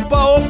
opa, opa,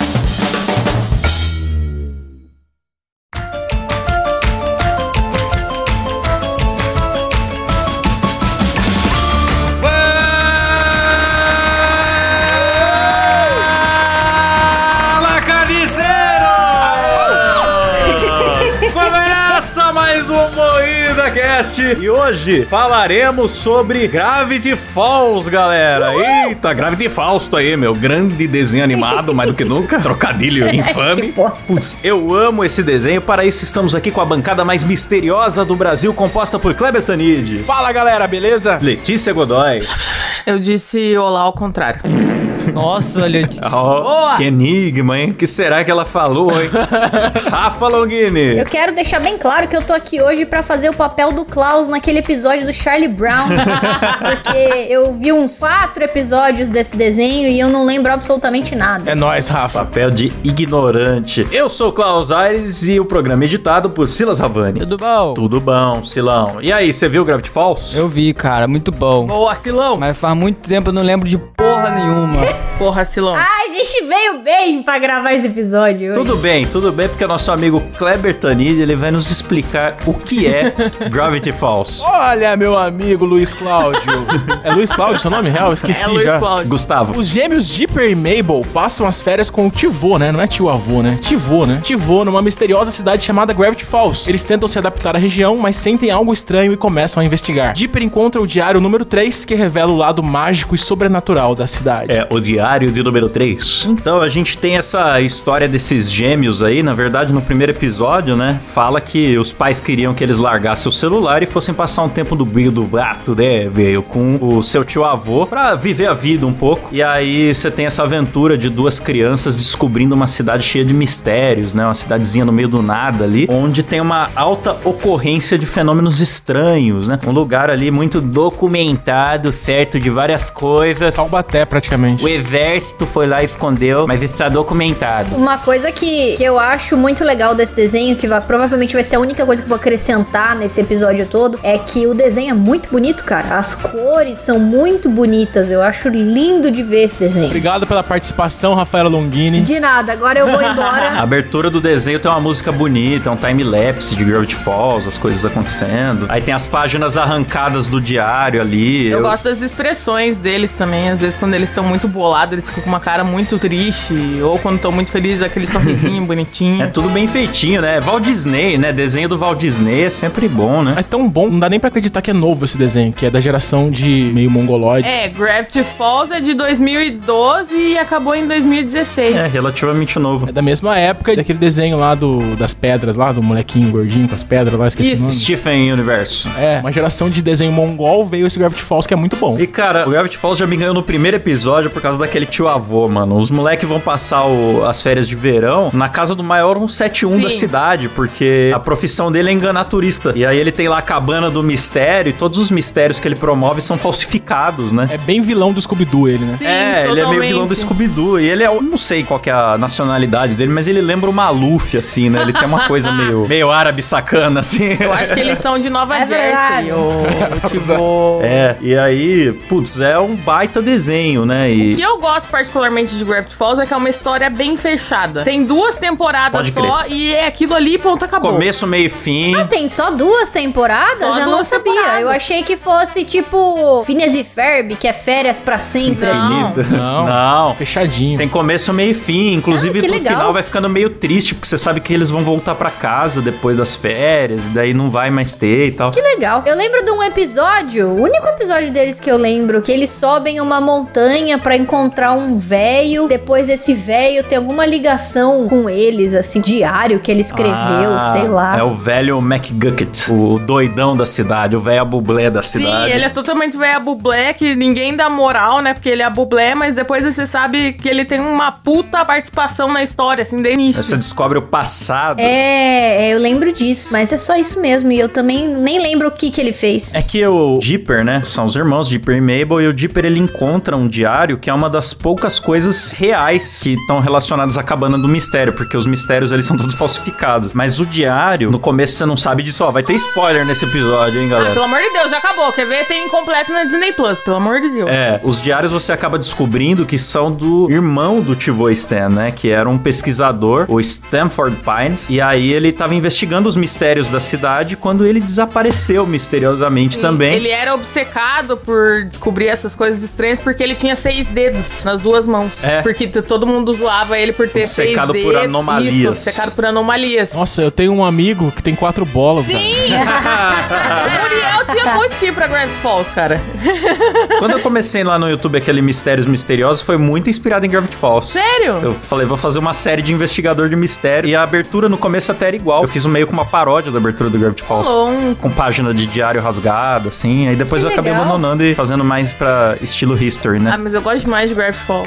E hoje falaremos sobre Gravity Falls, galera. Eita, Gravity Falls, tô aí, meu. Grande desenho animado, mais do que nunca. Trocadilho infame. Que bosta. Putz, eu amo esse desenho. Para isso, estamos aqui com a bancada mais misteriosa do Brasil, composta por Kleber Tanid, Fala galera, beleza? Letícia Godoy. Eu disse olá ao contrário. Nossa, olha. Oh, Boa! que enigma, hein? O que será que ela falou, hein? Rafa Longini. Eu quero deixar bem claro que eu tô aqui hoje pra fazer o papel do Klaus naquele episódio do Charlie Brown. porque eu vi uns quatro episódios desse desenho e eu não lembro absolutamente nada. É nóis, Rafa. Papel de ignorante. Eu sou o Klaus Aires e o programa é editado por Silas Ravani. Tudo bom? Tudo bom, Silão. E aí, você viu Gravity Falls? Eu vi, cara, muito bom. Boa, Silão. Mas faz muito tempo eu não lembro de porra nenhuma. Porra, Silão. Ai, a gente veio bem pra gravar esse episódio. hoje. Tudo bem, tudo bem, porque o nosso amigo Kleber Tanid, ele vai nos explicar o que é Gravity Falls. Olha, meu amigo Luiz Cláudio. é Luiz Cláudio seu nome real? Esqueci é Luiz já. Cláudio. Gustavo. Os gêmeos Dipper e Mabel passam as férias com o Tivô, né? Não é tio avô, né? Tivô, né? Tivô, numa misteriosa cidade chamada Gravity Falls. Eles tentam se adaptar à região, mas sentem algo estranho e começam a investigar. Dipper encontra o diário número 3, que revela o lado mágico e sobrenatural da cidade. É, o diário de número 3. Então, a gente tem essa história desses gêmeos aí. Na verdade, no primeiro episódio, né? Fala que os pais queriam que eles largassem o celular e fossem passar um tempo do meio do gato, né, velho? Com o seu tio avô pra viver a vida um pouco. E aí você tem essa aventura de duas crianças descobrindo uma cidade cheia de mistérios, né? Uma cidadezinha no meio do nada ali, onde tem uma alta ocorrência de fenômenos estranhos, né? Um lugar ali muito documentado, certo? De várias coisas. Taubaté, praticamente. O exército foi lá e escondeu, mas está documentado. Uma coisa que, que eu acho muito legal desse desenho, que vai, provavelmente vai ser a única coisa que eu vou acrescentar nesse episódio todo, é que o desenho é muito bonito, cara. As cores são muito bonitas. Eu acho lindo de ver esse desenho. Obrigado pela participação, Rafaela Longini. De nada, agora eu vou A embora. abertura do desenho tem uma música bonita, um time-lapse de Gravity Falls, as coisas acontecendo. Aí tem as páginas arrancadas do diário ali. Eu gosto das expressões deles também. Às vezes, quando eles estão muito bolados, eles ficam com uma cara muito triste. Ou quando estão muito felizes, aquele sorrisinho bonitinho. É tudo bem feitinho, né? Walt Disney, né? Desenho do Walt Disney é sempre bom, né? É tão bom, não dá nem pra acreditar que é novo esse desenho, que é da geração de meio mongoloides. É, Gravity Falls é de 2012 e acabou em 2016. É, relativamente novo. É da mesma época daquele desenho lá do, das pedras lá, do molequinho gordinho com as pedras lá, esqueci Isso. o nome. Stephen Universo. É, uma geração de desenho mongol veio esse Gravity Falls que é muito bom. E cara, o Gravity Falls já me ganhou no primeiro episódio por causa daquele tio avô, mano. Os moleques vão passar o- as férias de verão na casa do maior 171 da Sim. cidade, porque a profissão dele é enganar turista. E aí ele tem lá a cabana do mistério e todos os mistérios que ele promove são falsificados, né? É bem vilão do Scooby-Doo ele, né? Sim, É, ele é meio vilão do totalmente. Scooby-Doo. E ele é, eu não sei qual que é a nacionalidade dele, mas ele lembra o Maluf, assim, né? Ele tem uma coisa meio, meio árabe sacana, assim. Eu acho que eles são de Nova É. Jersey, o, o Tivô. É, e aí, putz, é um baita desenho, né? E O que eu gosto particularmente de Gravity Falls é que é uma história bem fechada. Tem duas temporadas Pode só e é aquilo ali, ponto, acabou. Começo, meio e fim. Ah, tem só duas temporadas? Só eu não duas sabia. temporadas. Eu achei que fosse tipo Phineas e Ferb, que é férias pra sempre. Não. assim. Não. Não. Fechadinho. Tem começo, meio e fim. Inclusive, Ah, no legal. final vai ficando meio triste, porque você sabe que eles vão voltar pra casa depois das férias, e daí não vai mais ter e tal. Que legal. Eu lembro de um episódio, o único episódio deles que eu lembro, que eles sobem uma montanha pra encontrar um véio. Depois esse véio tem alguma ligação com eles, assim, diário que ele escreveu, Ah, sei lá. É o velho McGucket, o doidão da cidade, o velho bublé da Sim, cidade. ele é totalmente velho bublé, que ninguém dá moral, né? Porque ele é bublé, mas depois você sabe que ele tem uma puta participação na história, assim, desde o início. Você descobre o passado. É, é, eu lembro disso, mas é só isso mesmo. E eu também nem lembro o que que ele fez. É que o Dipper, né? São os irmãos Dipper e Mabel, e o Dipper ele encontra um diário que é uma das poucas coisas reais que estão relacionadas à cabana do mistério, porque os mistérios eles são todos falsificados. Mas o diário, no começo você não sabe disso, ó, vai ter spoiler nesse episódio, hein, Ah, galera? pelo amor de Deus, já acabou. Quer ver? Tem incompleto na Disney Plus, pelo amor de Deus. É, os diários você acaba descobrindo que são do irmão do Tivo Stan, né? Que era um pesquisador, o Stanford Pines. E aí ele tava investigando os mistérios da cidade quando ele desapareceu misteriosamente Sim, também. Ele era obcecado por descobrir essas coisas estranhas porque ele tinha seis dedos nas duas mãos. É. Porque todo mundo zoava ele por ter Obcecado seis por dedos. anomalias. Isso, obcecado por anomalias. Nossa, eu tenho um amigo que tem quatro bolas. Sim! o Muriel tinha muito que ir pra Gravity Falls, cara. Quando eu comecei lá no YouTube aquele Mistérios Misteriosos, foi muito inspirado em Gravity Falls. Sério? Eu falei, vou fazer uma série de investigador de mistério. E a abertura no começo até era igual. Eu fiz um meio com uma paródia da abertura do Gravity Falls. Rolou um Com página de diário rasgada, assim. Aí depois Que eu acabei legal. abandonando e fazendo mais pra estilo history, né? Ah, mas eu gosto demais de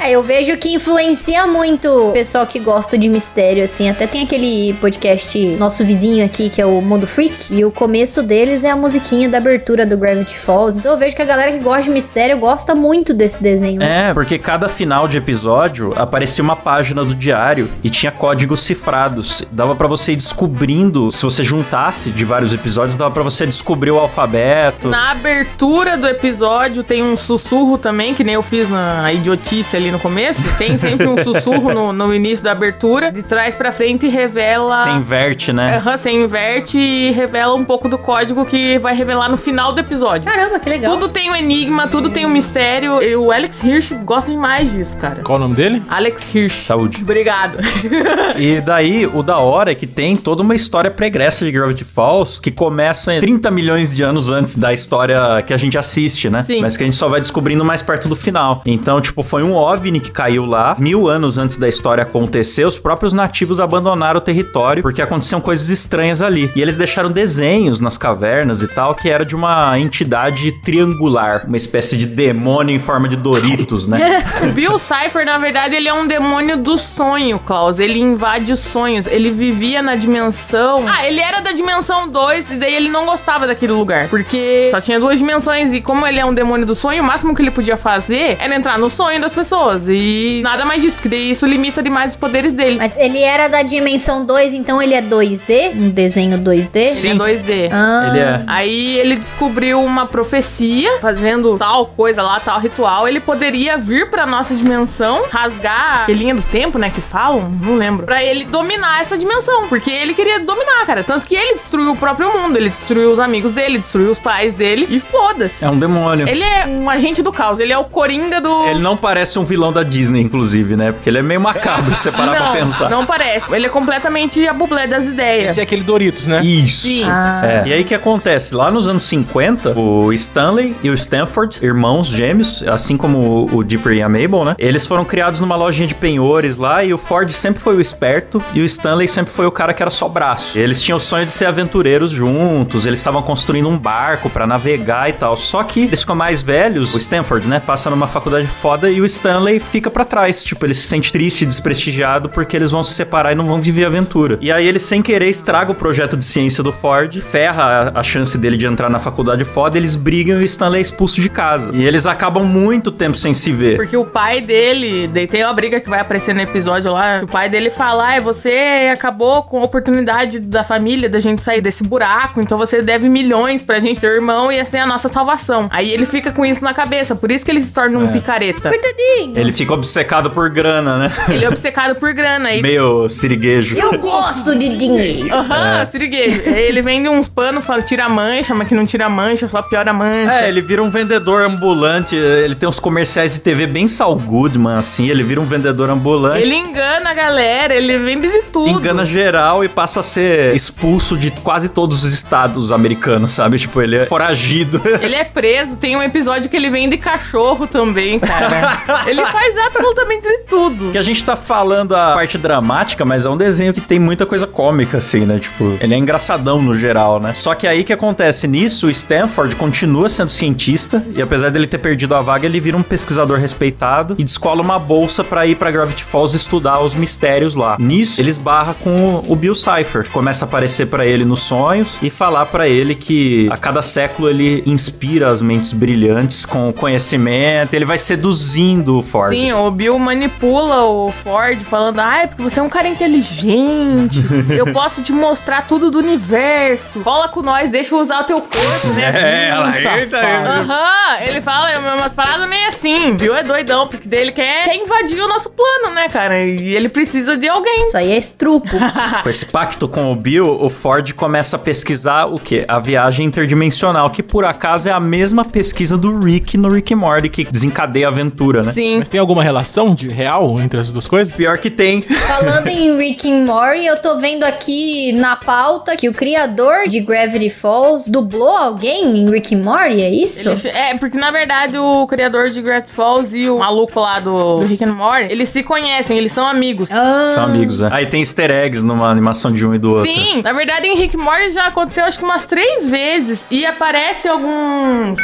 É, eu vejo que influencia muito o pessoal que gosta de mistério, assim. Até tem aquele podcast nosso vizinho aqui, que é o Mundo Freak, e o começo deles é a musiquinha da abertura do Gravity Falls. Então eu vejo que a galera que gosta de mistério gosta muito desse desenho. É, porque cada final de episódio aparecia uma página do diário e tinha códigos cifrados. Dava pra você ir descobrindo, se você juntasse de vários episódios, dava pra você descobrir o alfabeto. Na abertura do episódio tem um sussurro também, que nem eu fiz na idiotice ali no começo. Tem sempre um sussurro no, no início da abertura, de trás pra frente e revela. Você inverte, né? Aham, você inverte e revela um pouco do código que vai revelar no final do episódio. Caramba, que legal. Tudo tem um enigma, tudo tem um mistério. E o Alex Hirsch gosta demais disso, cara. Qual o nome dele? Alex Hirsch. Saúde. Obrigado. E daí, o da hora é que tem toda uma história pregressa de Gravity Falls que começa 30 milhões de anos antes da história que a gente assiste, né? Sim. Mas que a gente só vai descobrindo mais perto do final. Então, tipo, foi um OVNI que caiu lá, mil anos antes da história acontecer, os próprios nativos abandonaram o território porque aconteciam coisas estranhas ali. E eles deixaram desenhos nas cavernas e tal, que era de uma entidade triangular, uma espécie de demônio em forma de Doritos, né? O Bill Cipher, na verdade, ele é um demônio do sonho, Klaus. Ele invade os sonhos. Ele vivia na dimensão. Ah, ele era da dimensão 2 e daí ele não gostava daquele lugar. Porque só tinha duas dimensões e como ele é um demônio do sonho, o máximo que ele podia fazer era entrar no sonho das pessoas. E nada mais disso, porque daí isso limita demais os poderes dele. Mas ele era da dimensão 2, então ele é 2D? Um desenho 2D? Sim. Ele é 2D. Ah, Ele é. Aí ele descobriu uma profecia, fazendo tal coisa lá, tal ritual. Ele poderia vir pra nossa dimensão, rasgar acho que é linha do tempo, né? Que falam, não lembro. Pra ele dominar essa dimensão. Porque ele queria dominar, cara. Tanto que ele destruiu o próprio mundo. Ele destruiu os amigos dele, destruiu os pais dele. E foda-se. É um demônio. Ele é um agente do caos. Ele é o coringa do. Ele não parece um vilão da Disney, inclusive, né? Porque ele é meio macabro, se você parar pra pensar. não parece. Ele é completamente a bublé das ideias. Esse é aquele Doritos, né? Isso. Sim. Ah. É. E aí o que acontece? Lá nos anos 50, o Stanley e o Stanford, irmãos gêmeos, assim como o Dipper e a Mabel, né? Eles foram criados numa lojinha de penhores lá e o Ford sempre foi o esperto e o Stanley sempre foi o cara que era só braço. Eles tinham o sonho de ser aventureiros juntos, eles estavam construindo um barco pra navegar e tal. Só que eles ficam mais velhos, o Stanford, né? Passa numa faculdade foda e o Stanley fica pra trás. Tipo, ele se sente triste e desprestigiado porque eles vão se separar e não vão viver aventura. E aí ele, sem querer, estraga o projeto de ciência do Ford, ferra a, a chance dele de entrar na faculdade foda, eles brigam e o Stanley é expulso de casa. E eles acabam muito tempo sem se ver. Porque o pai dele, daí tem uma briga que vai aparecer no episódio lá, o pai dele fala, ah, você acabou com a oportunidade da família da gente sair desse buraco, então você deve milhões pra gente, seu irmão ia ser a nossa salvação. Aí ele fica com isso na cabeça, por isso que ele se torna um picareta. Coitadinho. Ele fica obcecado por grana, né? Ele é obcecado por grana. E Meio siriguejo. Eu gosto de dinheiro. Aham, siriguejo. Ele vende uns panos, fala, tira mancha, mas que não tira mancha, só piora a mancha. É, ele vira um vendedor ambulante. Ele tem uns comerciais de TV bem Saul Goodman, assim. Ele vira um vendedor ambulante. Ele engana a galera, ele vende de tudo. Engana geral e passa a ser expulso de quase todos os estados americanos, sabe? Tipo, ele é foragido. Ele é preso, tem um episódio que ele vende cachorro também, cara. ele faz absolutamente de tudo. Que a gente tá falando a parte dramática, mas é um desenho que tem muita coisa cômica, assim, né? Tipo, ele é engraçadão no geral, né? Só que aí que acontece nisso, o Stanford continua sendo cientista e apesar dele ter perdido a vaga, ele vira um pesquisador respeitado e descola uma bolsa pra ir pra Gravity Falls estudar os mistérios lá. Nisso, ele esbarra com o Bill Cipher, começa a aparecer pra ele nos sonhos e falar pra ele que a cada século ele inspira as mentes brilhantes com conhecimento, ele vai seduzindo o Ford. Sim, o Bill manipula o Ford falando, ah, é porque você é um cara inteligente, eu posso te mostrar tudo do universo, cola com nós, deixa eu usar o teu corpo, né? É, ela eita, Aham, ele fala umas paradas meio assim. Bill é doidão, porque daí ele quer, quer invadir o nosso plano, né, cara? E ele precisa de alguém. Isso aí é estrupo. Com esse pacto com o Bill, o Ford começa a pesquisar o quê? A viagem interdimensional, que por acaso é a mesma pesquisa do Rick no Rick and Morty, que desencadeia a aventura, né? Sim. Mas tem alguma relação de real entre as duas coisas? Pior que tem. Falando em Rick and Morty, eu tô vendo aqui na pauta que o criador de Gravity Falls dublou alguém em Rick and Morty, é isso? Ele- é, porque na verdade o criador de Gravity Falls e o maluco lá do, do Rick and Morty, eles se conhecem, eles são amigos. Ah, São amigos, né? Aí tem easter eggs numa animação de um e do outro. Sim, na verdade em Rick and Morty já aconteceu acho que umas três vezes e aparece alguns...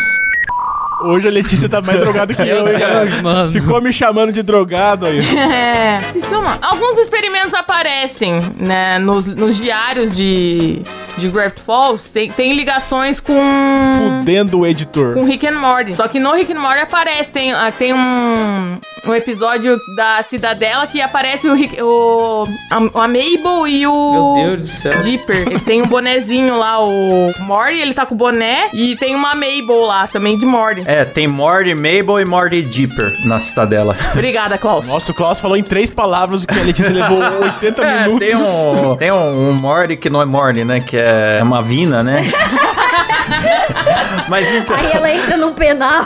Hoje a Letícia tá mais drogada que eu, hein, mano. Ficou me chamando de drogado aí. É, isso é uma... Alguns experimentos aparecem, né, nos, nos diários de, de Gravity Falls, tem, tem ligações com... Fudendo o editor. com Rick and Morty. Só que no Rick and Morty aparece, tem, ah, tem um, um episódio da Cidadela que aparece o, Rick, o a, a Mabel e o Meu Deus do céu. Dipper. Ele tem um bonezinho lá, o Morty, ele tá com o boné e tem uma Mabel lá também de Morty. É, tem Morty Mabel e Morty Dipper na Citadela. Obrigada, Klaus. Nossa, o Klaus falou em três palavras o que a Letícia levou 80 É, minutos. tem um, tem um, um Morty que não é Morty, né? Que é uma vina, né? Mas então... Aí ela entra num penal.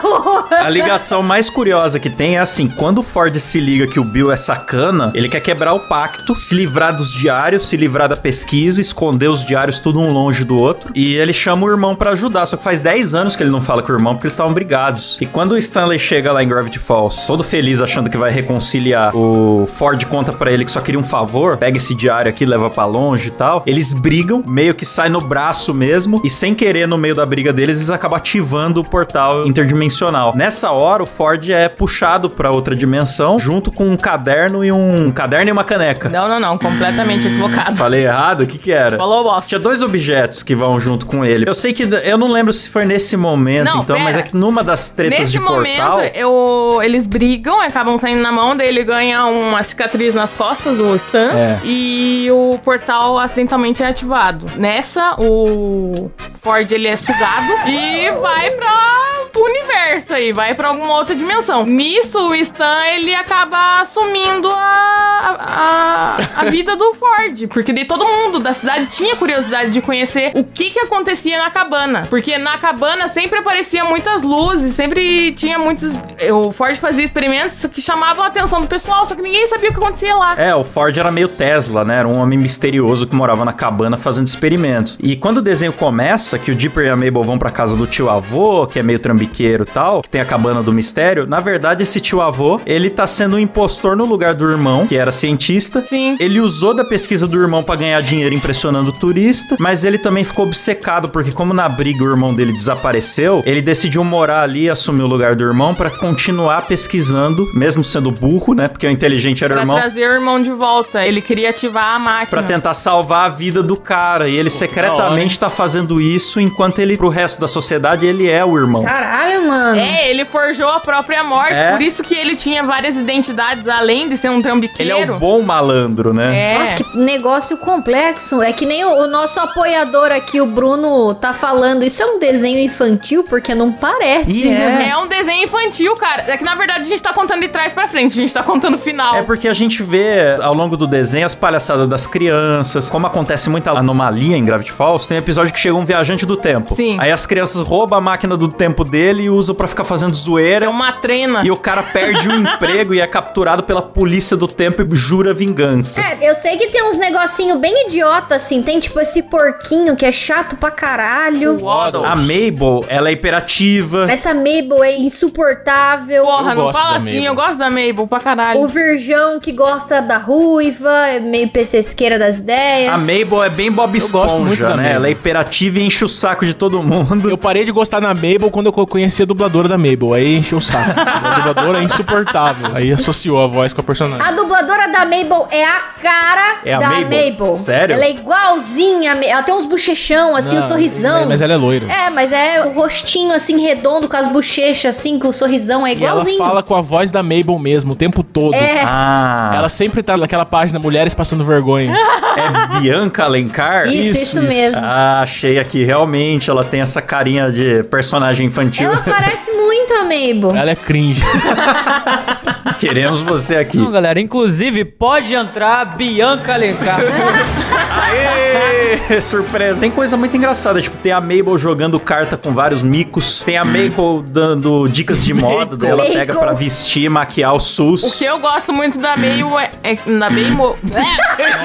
A ligação mais curiosa que tem é assim: quando o Ford se liga que o Bill é sacana, ele quer quebrar o pacto, se livrar dos diários, se livrar da pesquisa, esconder os diários tudo um longe do outro. E ele chama o irmão pra ajudar. Só que faz 10 anos que ele não fala com o irmão porque eles estavam brigados. E quando o Stanley chega lá em Gravity Falls, todo feliz achando que vai reconciliar, o Ford conta pra ele que só queria um favor: pega esse diário aqui, leva pra longe e tal. Eles brigam, meio que sai no braço mesmo, e sem querer, no meio da briga deles, eles acabam ativando o portal interdimensional. Nessa hora, o Ford é puxado pra outra dimensão, junto com um caderno e um, um caderno e uma caneca. Não, não, não. Completamente equivocado. Falei errado? O que que era? Falou bosta. Tinha dois objetos que vão junto com ele. Eu sei que. Eu não lembro se foi nesse momento, Não, então, pera. mas é que numa das tretas Nesse de momento, portal. eu, eles brigam, acabam saindo na mão, daí ele ganha uma cicatriz nas costas, o Stan, É. e o portal acidentalmente é ativado. Nessa, o Ford ele é sugado e vai para o universo aí, vai pra alguma outra dimensão. Nisso, o Stan ele acaba assumindo a, a, a vida do Ford, porque daí todo mundo da cidade tinha curiosidade de conhecer o que que acontecia na cabana, porque na cabana sempre aparecia muitas luzes, sempre tinha muitos. O Ford fazia experimentos que chamavam a atenção do pessoal, só que ninguém sabia o que acontecia lá. É, o Ford era meio Tesla, né? Era um homem misterioso que morava na cabana fazendo experimentos. E quando o desenho começa, que o Dipper e a Mabel vão pra casa do tio avô, que é meio trambiqueiro e tal, que tem a cabana do mistério, na verdade esse tio avô, ele tá sendo um impostor no lugar do irmão, que era cientista. Sim. Ele usou da pesquisa do irmão pra ganhar dinheiro impressionando o turista, mas ele também ficou obcecado, porque como na briga o irmão dele desapareceu, ele decidiu morar ali e assumir o lugar do irmão pra continuar pesquisando, mesmo sendo burro, né? Porque o inteligente era o Pra irmão. trazer o irmão de volta. Ele queria ativar a máquina. Pra tentar salvar a vida do cara. E ele secretamente tá fazendo isso enquanto ele, pro resto da sociedade, ele é o irmão. Caralho. Caralho, mano. É, ele forjou a própria morte, É. por isso que ele tinha várias identidades, além de ser um Ele trambiqueiro. é o bom malandro, né? É. Nossa, que negócio complexo. É que nem o, o nosso apoiador aqui, o Bruno, tá falando. Isso é um desenho infantil? Porque não parece. E é. É um desenho infantil, cara. É que na verdade a gente tá contando de trás pra frente, a gente tá contando o final. É porque a gente vê ao longo do desenho as palhaçadas das crianças, como acontece muita anomalia em Gravity Falls, tem um episódio que chega um viajante do tempo. Sim. Aí as crianças roubam a máquina do tempo dele e usam pra ficar fazendo É zoeira. uma trena. E o cara perde o emprego e é capturado pela polícia do tempo e jura vingança. É, eu sei que tem uns negocinho bem idiota, assim. Tem tipo esse porquinho que é chato pra caralho. O Waddle. A Mabel, ela é hiperativa. Essa Mabel é insuportável. Porra, Eu não gosto fala assim, Mabel. eu gosto da Mabel pra caralho. O Virgão que gosta da ruiva, é meio pesqueira das ideias. A Mabel é bem Bob Eu gosto muito Esponja, da né? Mabel. Ela é hiperativa e enche o saco de todo mundo. Eu parei de gostar da Mabel quando eu conheci a dubladora da Mabel. Aí encheu o saco. a dubladora é insuportável. Aí associou a voz com a personagem. A dubladora da Mabel é a cara É a da Mabel? Mabel. Sério? Ela é igualzinha. Ela tem uns bochechão, assim, o Não, sorrisão. Mas ela é loira. É, mas é o rostinho assim redondo com as bochechas assim, com o sorrisão é E ela igualzinho. fala com a voz da Mabel mesmo, o tempo todo. É. Ah, Ela sempre tá naquela página Mulheres Passando Vergonha. é Bianca Alencar? Isso, isso, isso, isso. mesmo. Ah, achei aqui, realmente, ela tem essa carinha de personagem infantil. Ela parece muito a Mabel. Ela é cringe. Queremos você aqui. Não, galera, inclusive pode entrar Bianca Alencar. Aê! Surpresa. Tem coisa muito engraçada, tipo, tem a Mabel jogando carta com vários micos, tem a Mabel dando dicas de moda, daí ela Mabel. pega pra vestir, maquiar o O SUS. que eu gosto muito da Mabel é. é da Mabel.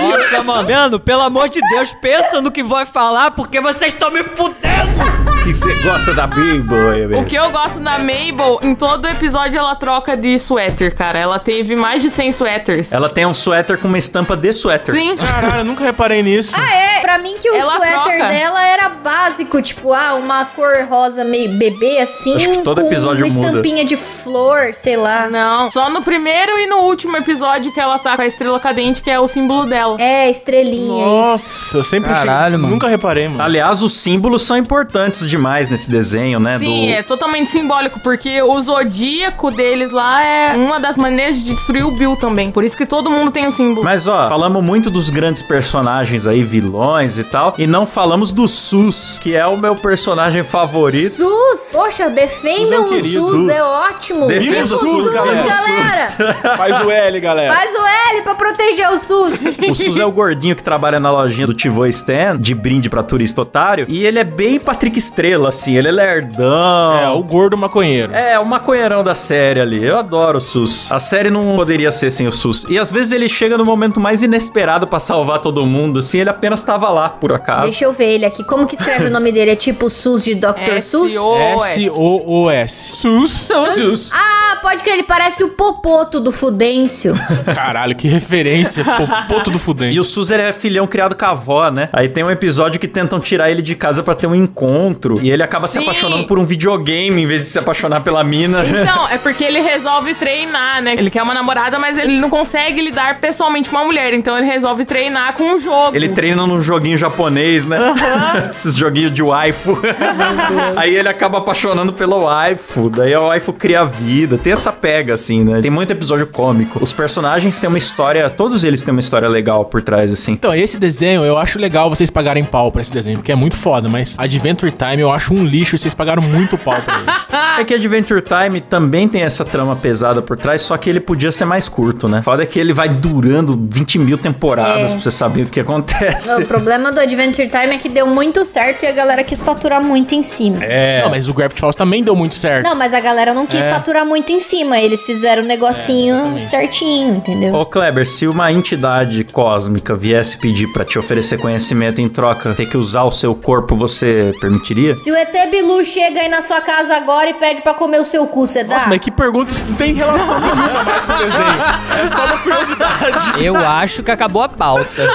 Nossa, mano. Mano, pelo amor de Deus, pensa no que vai falar, porque vocês estão me fudendo. O que você gosta da Mabel? O que eu gosto da Mabel, em todo episódio ela troca de suéter, cara. Ela teve mais de 100 suéteres. Ela tem um suéter com uma estampa de suéter. Sim. Caralho, eu nunca reparei nisso. Ah, é? Pra mim que o Ela suéter troca. dela era básico, tipo, ah, uma cor rosa meio bebê assim, Acho que todo com episódio uma muda. estampinha de flor, sei lá. Não, só no primeiro e no último episódio que ela tá com a estrela cadente, que é o símbolo dela. É, estrelinha, isso. Nossa, eu sempre Caralho, mano. Nunca reparei, mano. Aliás, os símbolos são importantes demais nesse desenho, né? Sim, do... é totalmente simbólico, porque o zodíaco deles lá é uma das maneiras de destruir o Bill também. Por isso que todo mundo tem um símbolo. Mas ó, falamos muito dos grandes personagens aí, vilões e tal, e não falamos do Sus, que é o meu personagem favorito. SUS! Poxa, defendam SUS é o querido. SUS, SUS. é ótimo. Defenda o SUS, galera. galera. Faz o L, galera. Faz o L pra proteger o SUS. O Sus é o gordinho que trabalha na lojinha do Tivô Stan, de brinde pra turista otário, e ele é bem Patrick Estrela, assim, ele é lerdão. É, o gordo maconheiro. É, o maconheirão da série ali. Eu adoro o SUS. A série não poderia ser sem o SUS. E às vezes ele chega no momento mais inesperado pra salvar todo mundo, assim, ele apenas tava lá, por acaso. Deixa eu ver ele aqui. Como que escreve o nome dele? É tipo SUS de Dr. SUS? S-O-S. S-O-O-S. SUS. SUS. Ah, pode crer, ele parece o Popoto do Fudêncio. Caralho, que referência. Popoto do fudente. E o Sus ele é filhão criado com a avó, né? Aí tem um episódio que tentam tirar ele de casa pra ter um encontro. E ele acaba se Sim. apaixonando por um videogame em vez de se apaixonar pela mina. Então, é porque ele resolve treinar, né? Ele quer uma namorada, mas ele não consegue lidar pessoalmente com uma mulher. Então ele resolve treinar com um jogo. Ele treina num joguinho japonês, né? Esses joguinhos de waifu. Aí ele acaba apaixonando pelo waifu. Daí o waifu cria vida. Tem essa pega, assim, né? Tem muito episódio cômico. Os personagens têm uma história. Todos eles têm uma história legal por trás, assim. Então, esse desenho, eu acho legal vocês pagarem pau pra esse desenho, porque é muito foda, mas Adventure Time eu acho um lixo e vocês pagaram muito pau pra ele. É que Adventure Time também tem essa trama pesada por trás, só que ele podia ser mais curto, né? Foda é que ele vai durando 20 mil temporadas É. pra você saber o que acontece. o problema do Adventure Time é que deu muito certo e a galera quis faturar muito em cima. É. Não, mas o Gravity Falls também deu muito certo. Não, mas a galera não quis É. faturar muito em cima. Eles fizeram um negocinho exatamente. certinho, entendeu? Ô Kleber, se uma entidade cósmica viesse pedir pra te oferecer conhecimento em troca, ter que usar o seu corpo, você permitiria? Se o ET Bilu chega aí na sua casa agora e pede pra comer o seu cu, você dá? Nossa, mas que pergunta, isso não tem relação nenhuma mais com o desenho. É só uma curiosidade. Eu acho que acabou a pauta.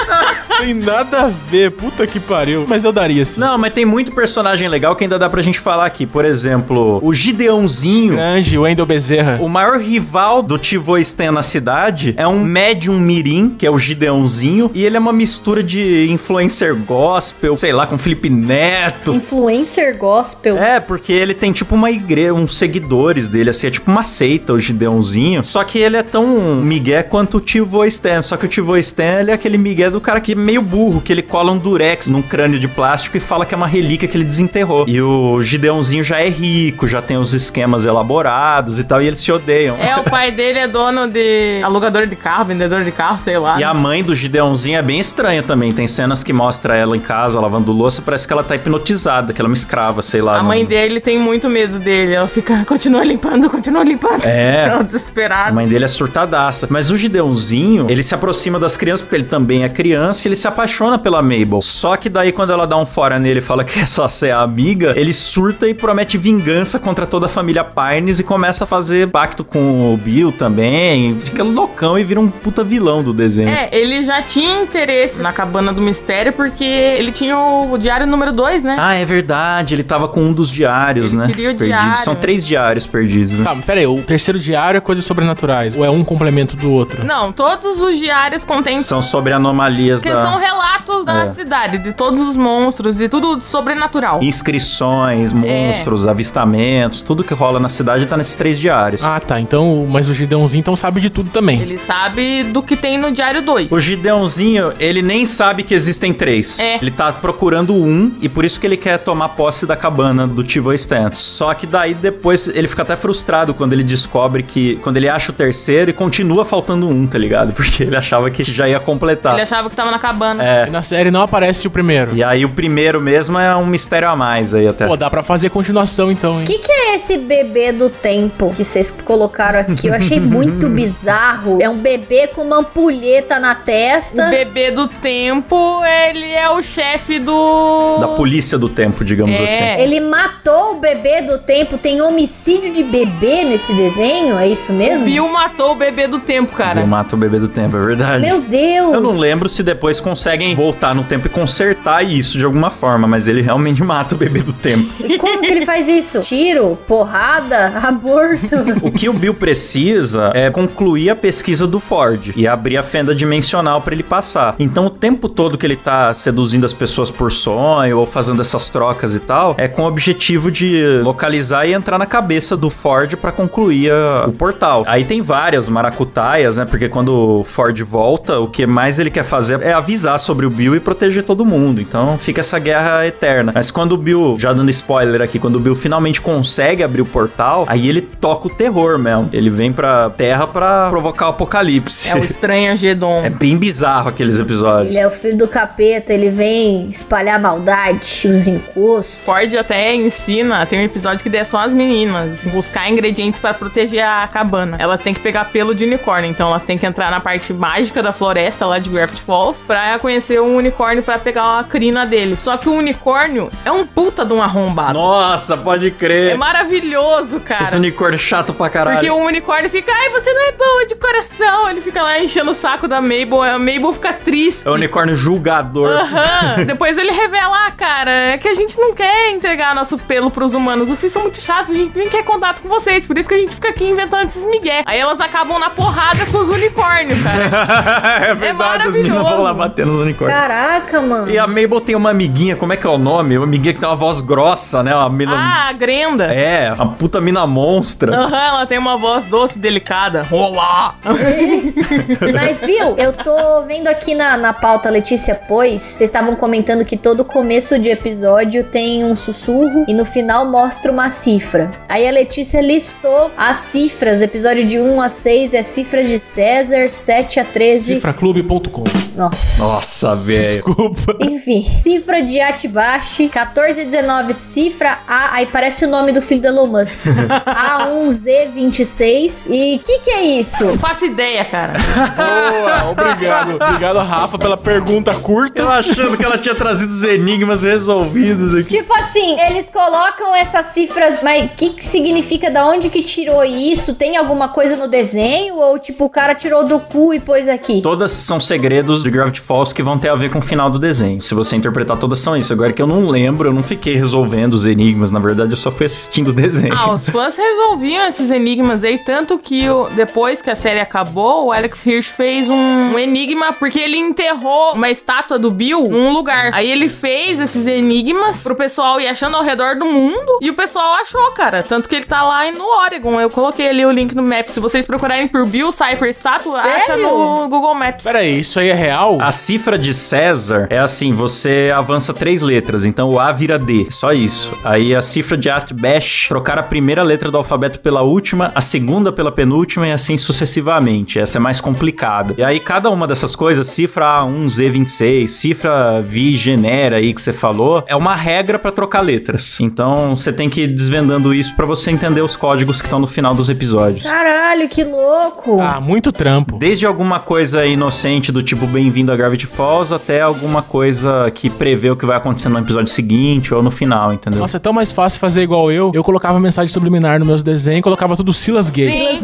Não tem nada a ver, puta que pariu. Mas eu daria sim. Não, mas tem muito personagem legal que ainda dá pra gente falar aqui. Por exemplo, o Gideãozinho. Grande, Wendel Bezerra. O maior rival do Tivo Stan na cidade é um médium mirim, que é o Gideãozinho, e ele é uma mistura de influencer gospel, sei lá, com Felipe Neto. influencer gospel. É, porque ele tem tipo uma igreja, uns seguidores dele, assim, é tipo uma seita, o Gideãozinho. Só que ele é tão migué quanto o Tivo Stan. Só que o Tivo Stan, ele é aquele migué do cara que é meio burro, que ele cola um durex num crânio de plástico e fala que é uma relíquia que ele desenterrou. E o Gideãozinho já é rico, já tem os esquemas elaborados e tal, e eles se odeiam. É, o pai dele é dono de alugador de carro, vendedor de carro, sei lá. E a mãe do Gideãozinho é bem estranha também. Tem cenas que mostra ela em casa lavando louça, parece que ela tá hipnotizada, que ela escrava, sei lá. A não- mãe dele tem muito medo dele. Ela fica, continua limpando, continua limpando. É. Ela A desesperada. mãe dele é surtadaça. Mas o Gideãozinho, ele se aproxima das crianças porque ele também é criança e ele se apaixona pela Mabel. Só que daí, quando ela dá um fora nele e fala que é só ser amiga, ele surta e promete vingança contra toda a família Pines e começa a fazer pacto com o Bill também. Fica loucão e vira um puta vilão do desenho. É, ele já tinha interesse na cabana do mistério porque ele tinha o diário número 2, né? Ah, é verdade. Ele tava com um dos diários, Ele né? queria o perdidos. diário. São três diários perdidos, né? Tá, mas pera aí, o terceiro diário é coisas sobrenaturais. Ou é um complemento do outro? Não, todos os diários contêm. São sobre anomalias Que da... são relatos da É. cidade, de todos os monstros e tudo sobrenatural. Inscrições, monstros, avistamentos, tudo que rola na cidade tá nesses três diários. Ah, tá. Então, mas o Gideãozinho então sabe de tudo também. Ele sabe do que tem no diário 2. O Gideãozinho, ele nem sabe que existem três. É. Ele tá procurando um e por isso que ele quer tomar posse da cabana do Tivo Stan. Só que daí depois ele fica até frustrado quando ele descobre que. Quando ele acha o terceiro e continua faltando um, tá ligado? Porque ele achava que já ia completar. Ele achava que tava na cabana. É. Na série não aparece o primeiro. E aí o primeiro mesmo é um mistério a mais aí até. Pô, dá pra fazer continuação então, hein? O que, que é esse bebê do tempo que vocês colocaram aqui? Eu achei muito bizarro. É um bebê com uma ampulheta na O testa. bebê do tempo, ele é o chefe do. Da polícia do tempo, digamos É. assim. Ele matou o bebê do tempo. Tem homicídio de bebê nesse desenho? É isso O mesmo? Bill matou o bebê do tempo, cara. Ele mata o bebê do tempo, é verdade. Meu Deus! Eu não lembro se depois conseguem voltar no tempo e consertar isso de alguma forma, mas ele realmente mata o bebê do tempo. E como que ele faz isso? Tiro? Porrada? Aborto? O que o Bill precisa é concluir a pesquisa do Ford e abrir a fenda dimensional pra ele passar. Então, o tempo todo que ele tá seduzindo as pessoas por sonho ou fazendo essas trocas e tal, é com o objetivo de localizar e entrar na cabeça do Ford pra concluir a- o portal. Aí tem várias maracutaias, né? Porque quando o Ford volta, o que mais ele quer fazer é avisar sobre o Bill e proteger todo mundo. Então, fica essa guerra eterna. Mas quando o Bill, já dando spoiler aqui, quando o Bill finalmente consegue abrir o portal, aí ele toca o terror mesmo. Ele vem pra Terra pra provocar o apocalipse. É o estranho Gedon. É bem bizarro aqueles episódios. Ele é o filho do capeta, ele vem espalhar maldade, os encostos. Ford até ensina, tem um episódio que é só as meninas buscar ingredientes pra proteger a cabana. Elas têm que pegar pelo de unicórnio, então elas têm que entrar na parte mágica da floresta lá de Gravity Falls pra conhecer um unicórnio pra pegar a crina dele. Só que o unicórnio é um puta de um arrombado. Nossa, pode É crer. maravilhoso, cara. Esse unicórnio chato pra caralho. Porque o unicórnio fica, ai, você não é boa de coração. Ele fica lá enchendo o saco da Mabel, a Mabel fica triste. É o unicórnio julgador. Aham. Depois ele revela, ah, cara, é que a gente não quer entregar nosso pelo pros humanos. Vocês são muito chatos, a gente nem quer contato com vocês. Por isso que a gente fica aqui inventando esses migué. Aí elas acabam na porrada com os unicórnios, cara. é verdade, as meninas vão lá maravilhoso. bater nos unicórnios. Caraca, mano. E a Mabel tem uma amiguinha, como é que é o nome? Uma amiguinha que tem uma voz grossa, né? Uma mina... Ah, a Grenda. É, uma puta mina monstra. Aham, ela tem uma voz doce, delicada. Olá! Mas viu, eu tô vendo aqui na, na pauta Letícia Pois, vocês estavam comentando que todo começo de episódio tem um sussurro e no final mostra uma cifra. Aí a Letícia listou as cifras, episódio de 1 a 6 é cifra de César, 7 a 13. Cifraclube.com. Nossa. Nossa, velho. Desculpa. Enfim, cifra de Atibashi, 14 a 19, cifra A, aí parece o nome do filho do Elon Musk. A1Z26. E o que que é isso? Não faço ideia, cara. Boa, obrigado. Obrigado, Rafa, pela pergunta curta. Eu achando que ela tinha trazido os enigmas resolvidos aqui. Tipo assim, eles colocam essas cifras, mas o que, que significa? Da onde que tirou isso? Tem alguma coisa no desenho? Ou tipo, o cara tirou do cu e pôs aqui? Todas são segredos de Gravity Falls que vão ter a ver com o final do desenho. Se você interpretar, todas são isso. Agora que eu não lembro, eu não fiquei resolvendo os enigmas. Na verdade, eu só fui assistindo o desenho. Ah, os fãs resolviam esses enigmas aí, tanto que o- depois que a série acabou, o Alex Hirsch fez um, um enigma porque ele enterrou uma estátua do Bill num lugar. Aí ele fez esses enigmas pro pessoal ir achando ao redor do mundo. E o pessoal achou, cara. Tanto que ele tá lá no Oregon. Eu coloquei ali o link no map. Se vocês procurarem por Bill Cipher Statue, Sério? acha no Google Maps. Pera aí, isso aí é real? A cifra de César é assim, você avança três letras, então o A vira D, só isso. Aí a cifra de Artbash, trocar a primeira letra do alfabeto pela última, a segunda pela penúltima e assim sucessivamente. Essa é mais complicada. E aí cada uma dessas coisas, cifra A1, Z26, cifra Vi genera aí que você falou, é uma regra pra trocar letras. Então você tem que ir desvendando isso pra você entender os códigos que estão no final dos episódios. Caralho, que louco. Ah, muito trampo. Desde alguma coisa inocente do tipo bem-vindo a Gravity Falls até alguma coisa que prevê o que vai acontecer no episódio seguinte ou no final, entendeu? Nossa, é tão mais fácil fazer igual eu. Eu colocava mensagem subliminar nos meus desenhos, colocava tudo Silas Gay. Sim.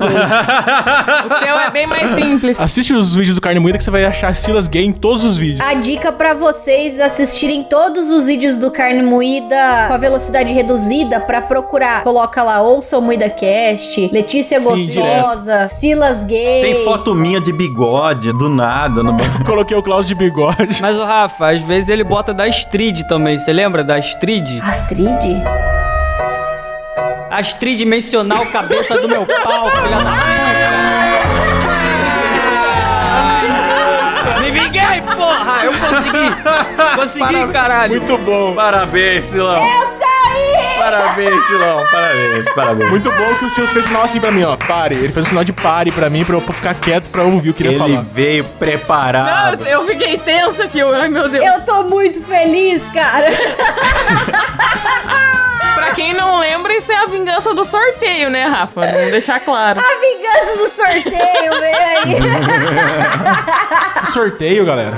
o teu é bem mais simples. Assiste os vídeos do Carne Moída que você vai achar Silas Gay em todos os vídeos. A dica pra vocês assistirem todos os vídeos do Carne Moída com a velocidade reduzida pra procurar. Coloca lá, ouça o Moída Cast, Letícia Sim, Gostosa, Silas Gay. Tem foto minha de bigode, do nada, no banco. Coloquei o Klaus de bigode. Mas o Rafa, às vezes ele bota da Astrid também. Você lembra da Astrid? Astrid? Astrid dimensional cabeça do meu pau, filha da puta. Me vinguei, porra! Eu consegui! Consegui, caralho! Muito bom. Parabéns, Silão. Eu! Parabéns, Silão. Parabéns, parabéns. Muito bom que o Silas fez sinal assim pra mim, ó. Pare. Ele fez um sinal de pare pra mim, pra eu ficar quieto, pra eu ouvir o que ele ia Ele falar. veio preparado. Não, eu fiquei tensa aqui. Ai, meu Deus. Eu tô muito feliz, cara. Pra quem não lembra, isso é a vingança do sorteio, né, Rafa? Vamos deixar claro. A vingança do sorteio, vem aí. Sorteio, galera.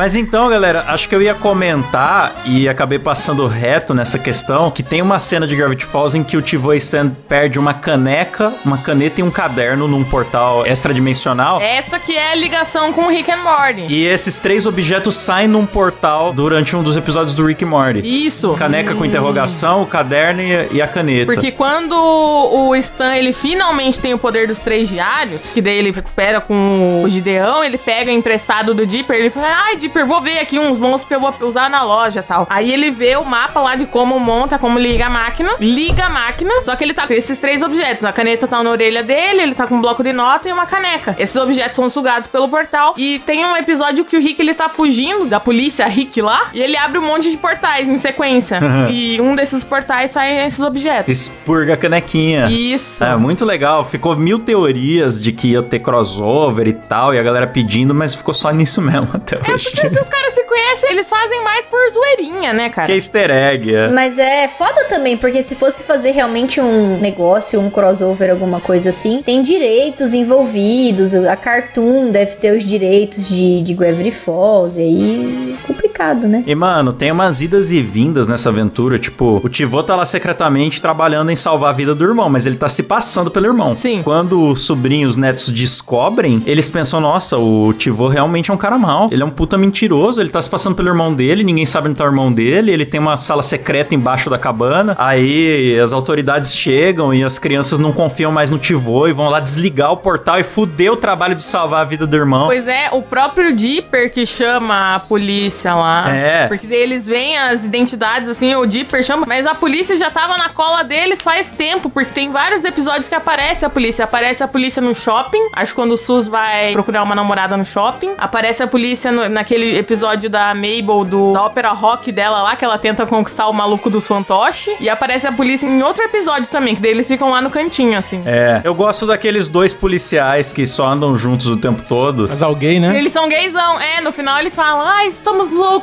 Mas então, galera, acho que eu ia comentar e acabei passando reto nessa questão que tem uma cena de Gravity Falls em que o Tivo Stan perde uma caneca, uma caneta e um caderno num portal extradimensional. Essa que é a ligação com o Rick and Morty. E esses três objetos saem num portal durante um dos episódios do Rick e Morty. Isso. Caneca com interrogação, o caderno e, e a caneta. Porque quando o Stan, ele finalmente tem o poder dos três diários, que daí ele recupera com o Gideão, ele pega emprestado do Dipper, ele fala, ai, Dipper, vou ver aqui uns monstros que eu vou usar na loja tal. Aí ele vê o mapa lá de como monta, como liga a máquina, liga a máquina, só que ele tá com esses três objetos. A caneta tá na orelha dele, ele tá com um bloco de nota e uma caneca. Esses objetos são sugados pelo portal e tem um episódio que o Rick, ele tá fugindo da polícia Rick lá, e ele abre um monte de portais em sequência. e um desses portais sai esses objetos. Expurga a canequinha. Isso. É, muito legal. Ficou mil teorias de que ia ter crossover e tal, e a galera pedindo, mas ficou só nisso mesmo até hoje. Porque se os caras se conhecem, eles fazem mais por zoeirinha, né, cara? Que é easter egg, é. Mas é foda também, porque se fosse fazer realmente um negócio, um crossover, alguma coisa assim, tem direitos envolvidos. A Cartoon deve ter os direitos de, de Gravity Falls, e aí é complicado, né? E, mano, tem umas idas e vindas nessa aventura. Tipo, o Tivô tá lá secretamente trabalhando em salvar a vida do irmão, mas ele tá se passando pelo irmão. Sim. Quando os sobrinhos netos descobrem, eles pensam: nossa, o Tivô realmente é um cara mau. Ele é um puta mentiroso, ele tá se passando pelo irmão dele, ninguém sabe onde tá o irmão dele, ele tem uma sala secreta embaixo da cabana. Aí as autoridades chegam e as crianças não confiam mais no Tivô e vão lá desligar o portal e fuder o trabalho de salvar a vida do irmão. Pois é, o próprio Dipper que chama a polícia lá. É. Porque daí eles veem as identidades, assim, o Dipper chama, mas a polícia já tava na cola deles faz tempo, porque tem vários episódios que aparece a polícia. Aparece a polícia no shopping, acho que quando o Sus vai procurar uma namorada no shopping. Aparece a polícia no- naquele episódio da Mabel, do, da ópera rock dela lá, que ela tenta conquistar o maluco dos fantoches. E aparece a polícia em outro episódio também, que daí eles ficam lá no cantinho, assim. É, eu gosto daqueles dois policiais que só andam juntos o tempo todo. Mas alguém, né? Eles são gaysão. É, no final eles falam, ah, estamos loucos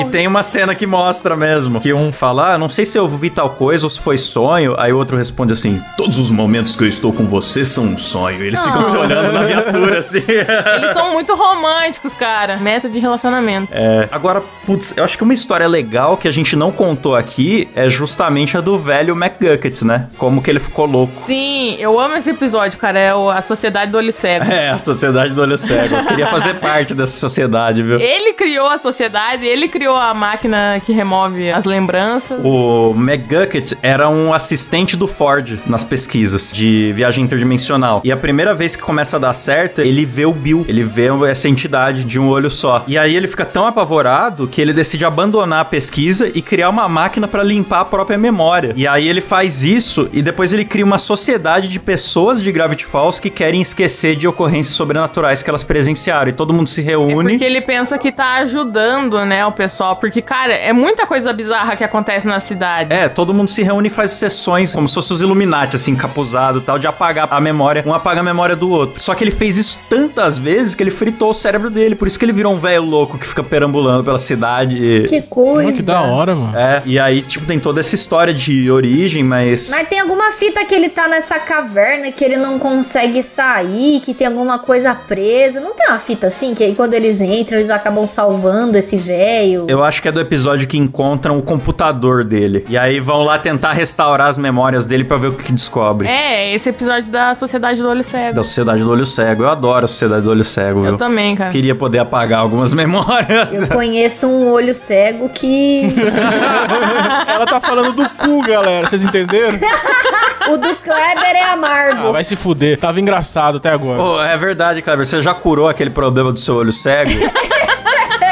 E tem uma cena que mostra mesmo, que um fala, ah, não sei se eu vi tal coisa ou se foi sonho, aí o outro responde assim, todos os momentos que eu estou com você são um sonho. Eles ficam se olhando na viatura, assim. Eles são muito românticos, cara. Meta de relacionamento. É, agora, putz, eu acho que uma história legal que a gente não contou aqui é justamente a do velho McGucket, né? Como que ele ficou louco. Sim, eu amo esse episódio, cara. É o- a Sociedade do Olho Cego. É, a sociedade do olho cego. Eu queria fazer parte dessa sociedade, viu? Ele criou a sociedade, ele criou a máquina que remove as lembranças. O McGucket era um assistente do Ford nas pesquisas de viagem interdimensional. E a primeira vez que começa a dar certo, ele vê o Bill. Ele vê essa entidade de um olho só. E aí ele fica tão doutorado que ele decide abandonar a pesquisa e criar uma máquina pra limpar a própria memória. E aí ele faz isso e depois ele cria uma sociedade de pessoas de Gravity Falls que querem esquecer de ocorrências sobrenaturais que elas presenciaram. E todo mundo se É reúne. porque ele pensa que tá ajudando, né, o pessoal. Porque, cara, é muita coisa bizarra que acontece na cidade. É, todo mundo se reúne e faz sessões como se fosse os Illuminati, assim, encapuzado e tal, de apagar a memória, um apaga a memória do outro. Só que ele fez isso tantas vezes que ele fritou o cérebro dele, por isso que ele virou um velho louco que fica perambulando pela cidade. e- Que coisa. Que da hora, mano. É, e aí, tipo, tem toda essa história de origem, mas. Mas tem alguma fita que ele tá nessa caverna que ele não consegue sair, que tem alguma coisa presa. Não tem uma fita assim que aí quando eles entram eles acabam salvando esse velho? Eu acho que é do episódio que encontram o computador dele. E aí vão lá tentar restaurar as memórias dele pra ver o que, que descobre. É, esse episódio da Sociedade do Olho Cego. Da Sociedade do Olho Cego. Eu adoro a Sociedade do Olho Cego, Eu viu? também, cara. Queria poder apagar algumas memórias. Eu conheço um olho cego que. Ela tá falando do cu, galera. Vocês entenderam? o do Kleber é Ah, amargo. vai se fuder. Tava engraçado até agora. Pô, é verdade, Kleber. Você já curou aquele problema do seu olho cego?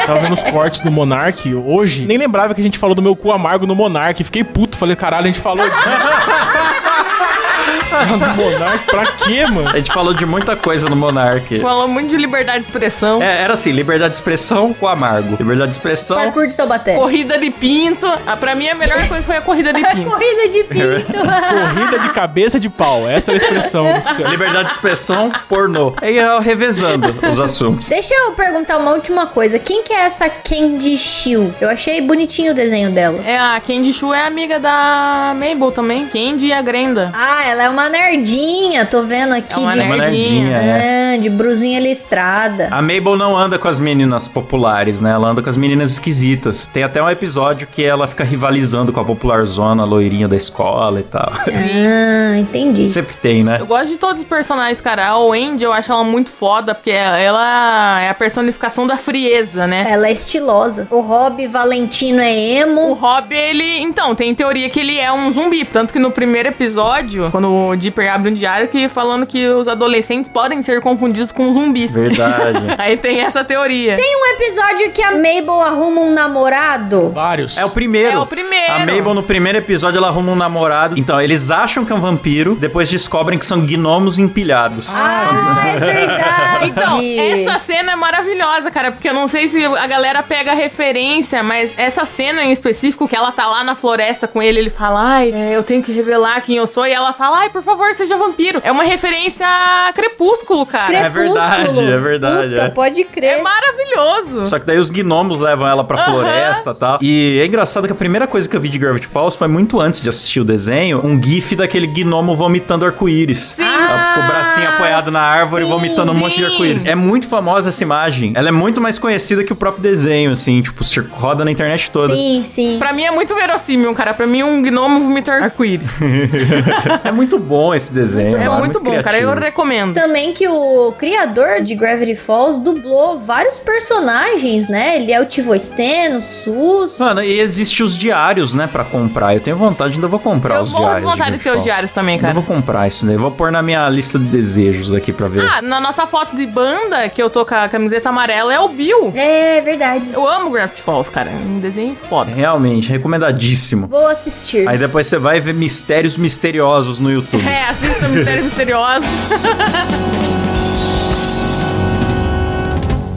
Tava vendo os cortes do Monark hoje. Nem lembrava que a gente falou do meu cu amargo no Monark. Fiquei puto. Falei, caralho, a gente falou Monark, pra quê, mano? A gente falou de muita coisa no Monark. Falou muito de liberdade de expressão. É, era assim, liberdade de expressão com amargo. Liberdade de expressão. Parkour de Taubaté. Corrida de pinto. Ah, pra mim, a melhor coisa foi a corrida de pinto. Corrida de pinto. Corrida de cabeça de pau. Essa é a expressão. Liberdade de expressão, pornô. Aí eu revezando os assuntos. Deixa eu perguntar uma última coisa. Quem que é essa Candy Shield? Eu achei bonitinho o desenho dela. É, a Candy Shu é amiga da Mabel também. Candy e a Grenda. Ah, ela é uma nerdinha. Tô vendo aqui É uma de... Uma nerdinha. é. Ah, de brusinha listrada. A Mabel não anda com as meninas populares, né? Ela anda com as meninas esquisitas. Tem até um episódio que ela fica rivalizando com a popular zona, a loirinha da escola e tal. Ah, entendi. Sempre tem, né? Eu gosto de todos os personagens, cara. A Wendy, eu acho ela muito foda, porque ela é a personificação da frieza, né? Ela é estilosa. O Rob Valentino é O emo. Rob, ele. Então, tem teoria que ele é um zumbi. Tanto que no primeiro episódio, quando o Dipper abre um diário, que falando que os adolescentes podem ser confundidos com zumbis. Verdade. Aí tem essa teoria. Tem um episódio que a Mabel arruma um namorado. Vários. É o primeiro. É o primeiro. A Mabel, no primeiro episódio, ela arruma um namorado. Então, eles acham que é um vampiro, depois descobrem que são gnomos empilhados. Ah, é verdade. Então, essa cena é maravilhosa, cara, porque eu não sei se a galera pega a referência, mas essa cena em específico, que ela tá lá na floresta com ele, ele fala, ai, é, eu tenho que revelar quem eu sou, e ela fala, ai, por favor, seja vampiro. É uma referência a Crepúsculo, cara. É verdade, é verdade, Puta, é. pode crer. É maravilhoso. Só que daí os gnomos levam ela pra Aham. floresta e tal. E é engraçado que a primeira coisa que eu vi de Gravity Falls foi muito antes de assistir o desenho, um gif daquele gnomo vomitando arco-íris. Sim. Ah, Com o bracinho apoiado na árvore, sim, vomitando um monte de sim. arco-íris. É muito famosa essa imagem. Ela é muito mais conhecida que o próprio desenho, assim. Tipo, roda na internet toda. Sim, sim. Pra mim é muito verossímil, cara. Pra mim, um gnomo vomitar arco-íris. É muito bom esse desenho. é mano, muito, bom, cara. Eu criativo. recomendo. Também que o criador de Gravity Falls dublou vários personagens, né? Ele é o Tivo Steno, o Sus. Mano, e existe os diários, né, pra comprar. Eu tenho vontade, ainda vou comprar Eu os morro de diários. vontade de Gravity ter os diários também, Eu cara. vou comprar isso daí. Vou pôr na minha lista de desejos aqui pra ver. Ah, na nossa foto de banda, que eu tô com a camiseta amarela, é o Bill. É verdade. Eu amo Gravity Falls, cara. É um desenho foda. Realmente, recomendadíssimo. Vou assistir. Aí depois você vai ver mistérios misteriosos no YouTube. É, assista Mistério Misterioso.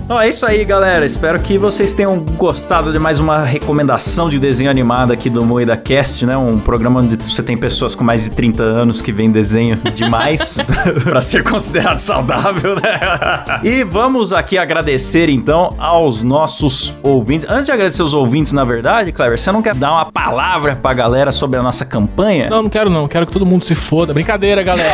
Então é isso aí, galera. Espero que vocês tenham gostado de mais uma recomendação de desenho animado aqui do Moeda Cast, né? Um programa onde você tem pessoas com mais de 30 anos que veem desenho demais pra ser considerado saudável, né? E vamos aqui agradecer então aos nossos ouvintes. Antes de agradecer os ouvintes, na verdade, Clever, você não quer dar uma palavra pra galera sobre a nossa campanha? Não, não quero não. Quero que todo mundo se foda. Brincadeira, galera.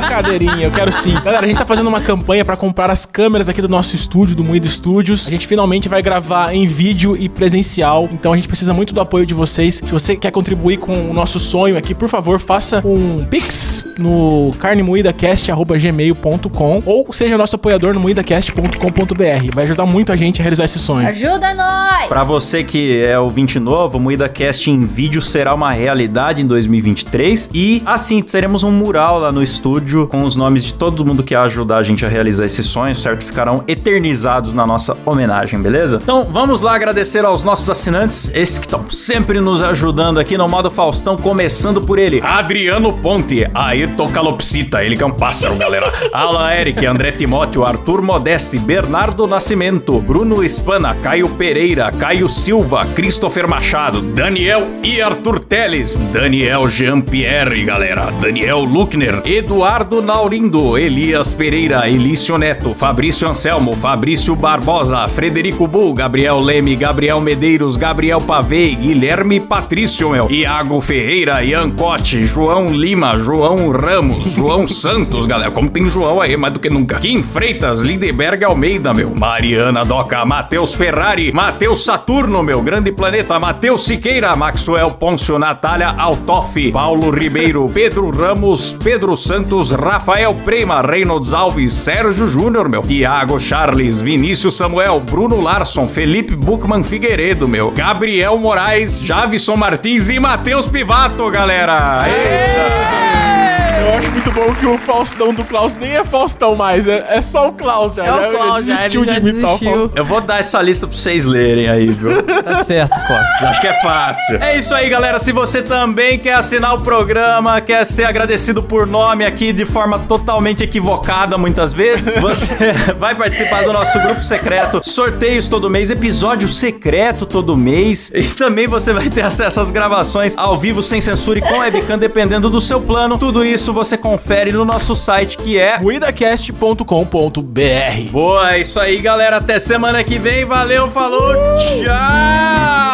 Brincadeirinha, eu quero sim. Galera, a gente tá fazendo uma campanha pra comprar as câmeras aqui do nosso estúdio, do Moído Studios. A gente finalmente vai gravar em vídeo e presencial. Então a gente precisa muito do apoio de vocês. Se você quer contribuir com o nosso sonho aqui, por favor, faça um pix no carnemoidacast.gmail.com ou seja nosso apoiador no moidacast.com.br. Vai ajudar muito a gente a realizar esse sonho. Ajuda nós! Pra você que é ouvinte novo, o Moída Cast em vídeo será uma realidade em 2023. E assim, teremos um mural lá no estúdio com os nomes de todo mundo que ajudar a gente a realizar esse sonho, certo? Ficarão eternizado eternizados na nossa homenagem, beleza? Então vamos lá agradecer aos nossos assinantes, esses que estão sempre nos ajudando aqui no modo Faustão, começando por ele, Adriano Ponte, Ayrton Calopsita, ele que é um pássaro, galera. Alan Eric, André Timóteo, Arthur Modeste, Bernardo Nascimento, Bruno Espana, Caio Pereira, Caio Silva, Christopher Machado, Daniel e Arthur Teles, Daniel Jean-Pierre, galera, Daniel Luckner, Eduardo Naurindo, Elias Pereira, Elício Neto, Fabrício Anselmo, Fabrício Barbosa, Frederico Bull, Gabriel Leme, Gabriel Medeiros, Gabriel Pavei, Guilherme Patrício, meu, Iago Ferreira, Ian Cote, João Lima, João Ramos, João Santos, galera, como tem João aí, mais do que nunca. Kim Freitas, Lindeberg Almeida, meu, Mariana Doca, Matheus Ferrari, Matheus Saturno, meu, Grande Planeta, Matheus Siqueira, Maxwell Pôncio, Natália Altoff, Paulo Ribeiro, Pedro Ramos, Pedro Santos, Rafael Prema, Reynolds Alves, Sérgio Júnior, meu, Tiago Charles, Vinícius Samuel, Bruno Larson, Felipe Buchmann Figueiredo, meu, Gabriel Moraes, Javison Martins e Matheus Pivato, galera! Eita! Bom que o Faustão do Klaus nem é Faustão mais, é, é só o Klaus já. É o Klaus, já, desistiu ele já de imitar desistiu. o Faustão. Eu vou dar essa lista pra vocês lerem aí, viu? Tá certo, Cláudio. Acho que é fácil. É isso aí, galera. Se você também quer assinar o programa, quer ser agradecido por nome aqui de forma totalmente equivocada muitas vezes, você vai participar do nosso grupo secreto, sorteios todo mês, episódio secreto todo mês. E também você vai ter acesso às gravações ao vivo, sem censura e com webcam, dependendo do seu plano. Tudo isso você confere no nosso site que é. Ruidacast.com.br Boa, é isso aí, galera. Até semana que vem. Valeu, falou, tchau!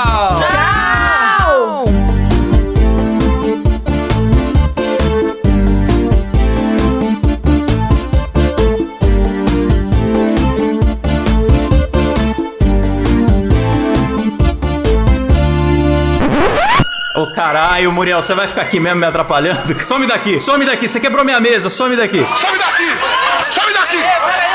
Caralho, Muriel, você vai ficar aqui mesmo me atrapalhando? Some daqui, some daqui, você quebrou minha mesa, some daqui. Some daqui! Some daqui!